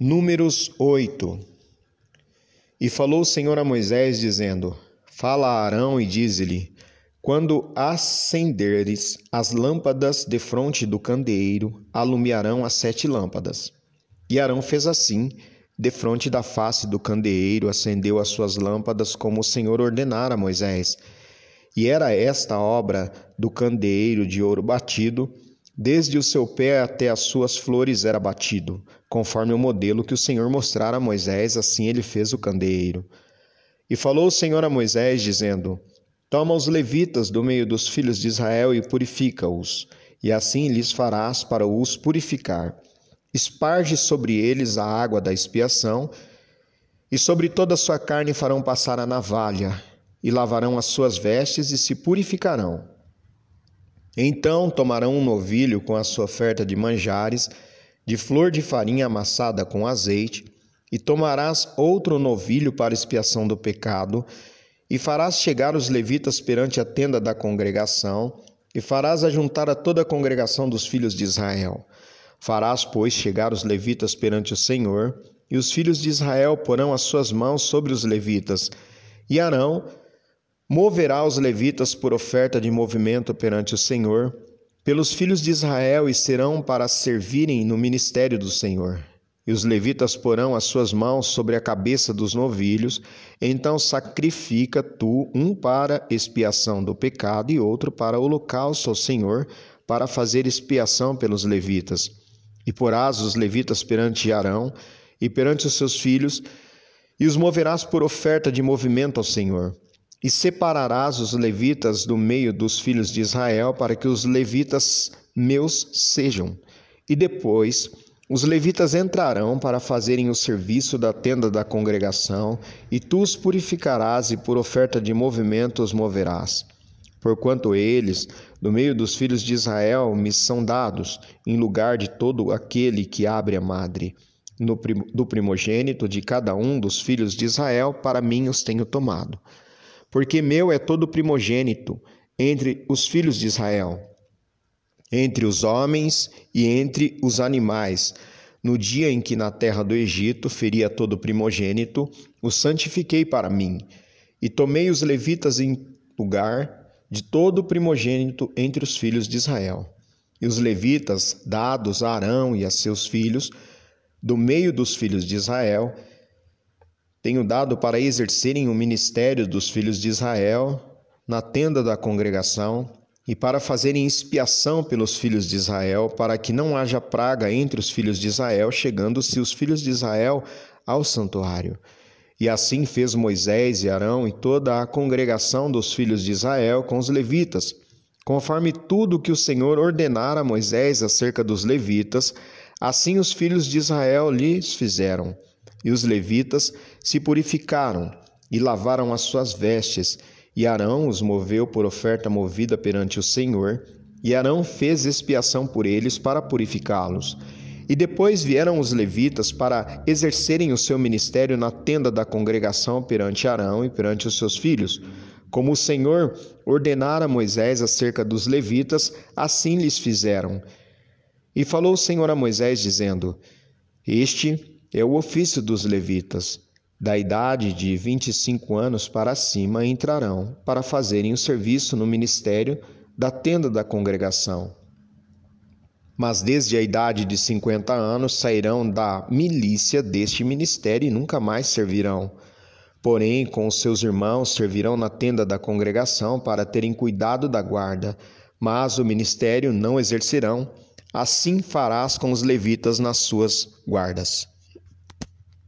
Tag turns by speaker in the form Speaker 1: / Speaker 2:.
Speaker 1: Números 8 E falou o Senhor a Moisés, dizendo: Fala a Arão e dize-lhe: Quando acenderes as lâmpadas defronte do candeeiro, alumiarão as sete lâmpadas. E Arão fez assim, defronte da face do candeeiro, acendeu as suas lâmpadas, como o Senhor ordenara a Moisés. E era esta obra do candeeiro de ouro batido, Desde o seu pé até as suas flores era batido, conforme o modelo que o Senhor mostrara a Moisés, assim ele fez o candeeiro. E falou o Senhor a Moisés, dizendo: Toma os levitas do meio dos filhos de Israel e purifica-os, e assim lhes farás para os purificar. Esparge sobre eles a água da expiação, e sobre toda a sua carne farão passar a navalha, e lavarão as suas vestes e se purificarão. Então tomarão um novilho com a sua oferta de manjares, de flor de farinha amassada com azeite, e tomarás outro novilho para expiação do pecado, e farás chegar os levitas perante a tenda da congregação, e farás ajuntar a toda a congregação dos filhos de Israel. Farás, pois, chegar os levitas perante o Senhor, e os filhos de Israel porão as suas mãos sobre os levitas, e Arão Moverá os levitas por oferta de movimento perante o Senhor, pelos filhos de Israel, e serão para servirem no ministério do Senhor. E os levitas porão as suas mãos sobre a cabeça dos novilhos, então sacrifica tu um para expiação do pecado e outro para holocausto ao Senhor, para fazer expiação pelos levitas. E porás os levitas perante Arão e perante os seus filhos, e os moverás por oferta de movimento ao Senhor. E separarás os levitas do meio dos filhos de Israel, para que os levitas meus sejam. E depois os levitas entrarão para fazerem o serviço da tenda da congregação, e tu os purificarás e por oferta de movimento os moverás. Porquanto eles, do meio dos filhos de Israel, me são dados, em lugar de todo aquele que abre a madre. No, do primogênito de cada um dos filhos de Israel, para mim os tenho tomado porque meu é todo primogênito entre os filhos de Israel, entre os homens e entre os animais. No dia em que na terra do Egito feria todo primogênito, o santifiquei para mim, e tomei os levitas em lugar de todo primogênito entre os filhos de Israel. E os levitas, dados a Arão e a seus filhos, do meio dos filhos de Israel, tenho dado para exercerem o ministério dos filhos de Israel na tenda da congregação e para fazerem expiação pelos filhos de Israel, para que não haja praga entre os filhos de Israel, chegando-se os filhos de Israel ao santuário. E assim fez Moisés e Arão e toda a congregação dos filhos de Israel com os levitas, conforme tudo que o Senhor ordenara a Moisés acerca dos levitas, assim os filhos de Israel lhes fizeram. E os levitas se purificaram e lavaram as suas vestes, e Arão os moveu por oferta movida perante o Senhor, e Arão fez expiação por eles para purificá-los. E depois vieram os levitas para exercerem o seu ministério na tenda da congregação perante Arão e perante os seus filhos. Como o Senhor ordenara Moisés acerca dos levitas, assim lhes fizeram. E falou o Senhor a Moisés, dizendo: Este é o ofício dos levitas. Da idade de 25 anos para cima entrarão para fazerem o serviço no ministério da tenda da congregação. Mas desde a idade de 50 anos sairão da milícia deste ministério e nunca mais servirão. Porém, com os seus irmãos servirão na tenda da congregação para terem cuidado da guarda, mas o ministério não exercerão. Assim farás com os levitas nas suas guardas.